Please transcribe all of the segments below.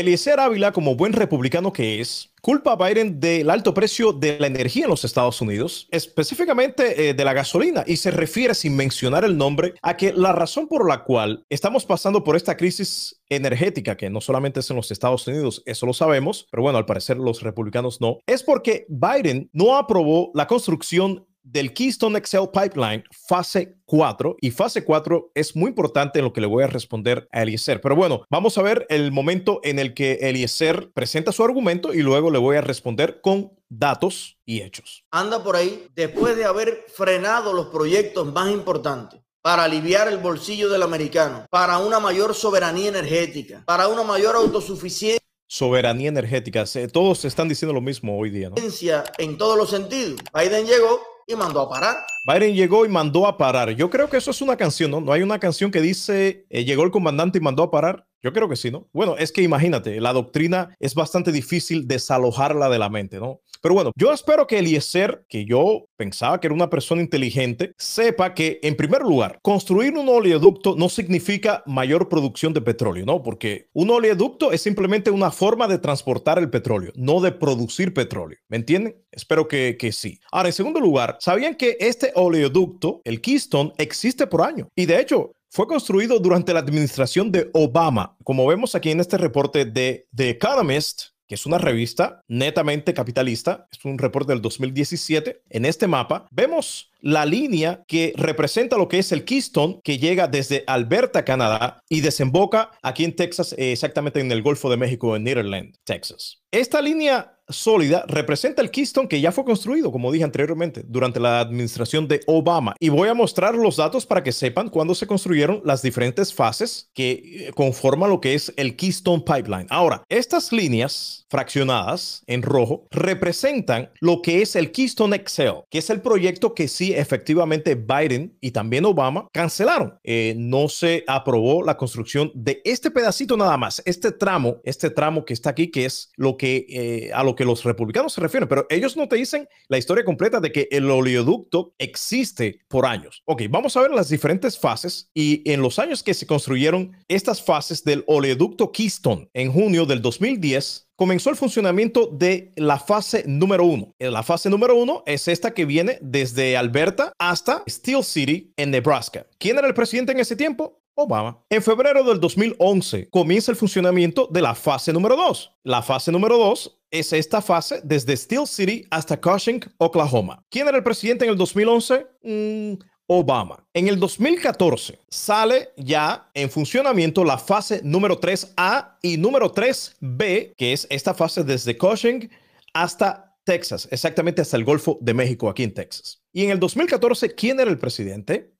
Eliezer Ávila, como buen republicano que es, culpa a Biden del alto precio de la energía en los Estados Unidos, específicamente eh, de la gasolina, y se refiere sin mencionar el nombre a que la razón por la cual estamos pasando por esta crisis energética, que no solamente es en los Estados Unidos, eso lo sabemos, pero bueno, al parecer los republicanos no, es porque Biden no aprobó la construcción del Keystone XL Pipeline fase 4 y fase 4 es muy importante en lo que le voy a responder a Eliezer. Pero bueno, vamos a ver el momento en el que Eliezer presenta su argumento y luego le voy a responder con datos y hechos. Anda por ahí después de haber frenado los proyectos más importantes para aliviar el bolsillo del americano, para una mayor soberanía energética, para una mayor autosuficiencia soberanía energética. Todos están diciendo lo mismo hoy día. ¿no? En todos los sentidos. Biden llegó y mandó a parar. Biden llegó y mandó a parar. Yo creo que eso es una canción, ¿no? No hay una canción que dice eh, llegó el comandante y mandó a parar. Yo creo que sí, ¿no? Bueno, es que imagínate, la doctrina es bastante difícil desalojarla de la mente, ¿no? Pero bueno, yo espero que Eliezer, que yo pensaba que era una persona inteligente, sepa que, en primer lugar, construir un oleoducto no significa mayor producción de petróleo, ¿no? Porque un oleoducto es simplemente una forma de transportar el petróleo, no de producir petróleo. ¿Me entienden? Espero que, que sí. Ahora, en segundo lugar, ¿sabían que este oleoducto, el Keystone, existe por año? Y de hecho, fue construido durante la administración de Obama. Como vemos aquí en este reporte de The Economist, que es una revista netamente capitalista, es un reporte del 2017. En este mapa vemos la línea que representa lo que es el Keystone, que llega desde Alberta, Canadá, y desemboca aquí en Texas, eh, exactamente en el Golfo de México, en Nederland, Texas. Esta línea sólida representa el Keystone que ya fue construido, como dije anteriormente, durante la administración de Obama. Y voy a mostrar los datos para que sepan cuándo se construyeron las diferentes fases que eh, conforman lo que es el Keystone Pipeline. Ahora, estas líneas fraccionadas en rojo representan lo que es el Keystone XL, que es el proyecto que sí efectivamente Biden y también Obama cancelaron. Eh, no se aprobó la construcción de este pedacito nada más, este tramo, este tramo que está aquí, que es lo que eh, a lo que los republicanos se refieren, pero ellos no te dicen la historia completa de que el oleoducto existe por años. Ok, vamos a ver las diferentes fases y en los años que se construyeron estas fases del oleoducto Keystone en junio del 2010 comenzó el funcionamiento de la fase número uno. Eh, la fase número uno es esta que viene desde Alberta hasta Steel City en Nebraska. ¿Quién era el presidente en ese tiempo? Obama. En febrero del 2011 comienza el funcionamiento de la fase número 2. La fase número 2 es esta fase desde Steel City hasta Cushing, Oklahoma. ¿Quién era el presidente en el 2011? Mm, Obama. En el 2014 sale ya en funcionamiento la fase número 3A y número 3B, que es esta fase desde Cushing hasta Texas, exactamente hasta el Golfo de México, aquí en Texas. Y en el 2014, ¿quién era el presidente?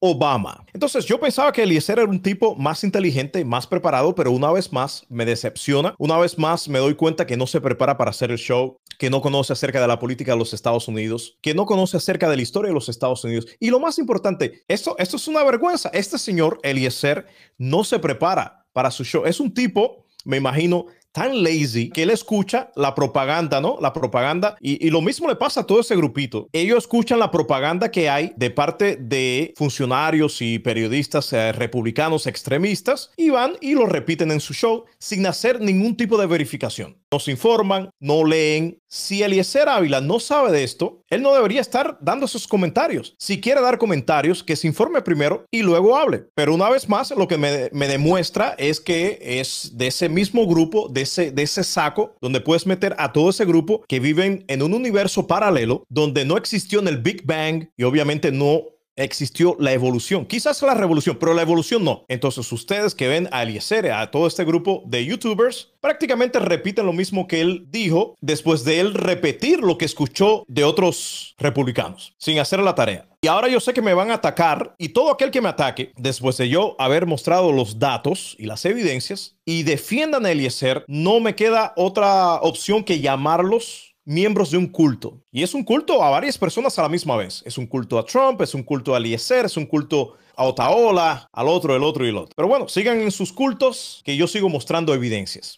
Obama. Entonces yo pensaba que Eliezer era un tipo más inteligente, más preparado, pero una vez más me decepciona. Una vez más me doy cuenta que no se prepara para hacer el show, que no conoce acerca de la política de los Estados Unidos, que no conoce acerca de la historia de los Estados Unidos. Y lo más importante, esto, esto es una vergüenza. Este señor Eliezer no se prepara para su show. Es un tipo, me imagino, tan lazy que él escucha la propaganda, ¿no? La propaganda. Y, lo mismo le pasa a todo ese grupito. Ellos escuchan la propaganda que hay de parte de funcionarios y periodistas eh, republicanos extremistas y van y lo repiten en su show sin hacer ningún tipo de verificación. Nos informan, no leen. Si Eliezer Ávila no sabe de esto, él no debería estar dando esos comentarios. Si quiere dar comentarios, que se informe primero y luego hable. Pero una vez más, lo que me, demuestra es que es de ese mismo grupo, de ese, de ese saco, donde puedes meter a todo ese grupo que viven en un universo paralelo, donde no existió en el Big Bang y obviamente no existió la evolución. Quizás la revolución, pero la evolución no. Entonces ustedes que ven a Eliezer, a todo este grupo de youtubers, prácticamente repiten lo mismo que él dijo después de él repetir lo que escuchó de otros republicanos, sin hacer la tarea. Y ahora yo sé que me van a atacar y todo aquel que me ataque, después de yo haber mostrado los datos y las evidencias y defiendan a Eliezer, no me queda otra opción que llamarlos miembros de un culto. Y es un culto a varias personas a la misma vez. Es un culto a Trump, es un culto a Eliezer, es un culto a Otaola, al otro, el otro y el otro. Pero bueno, sigan en sus cultos, que yo sigo mostrando evidencias.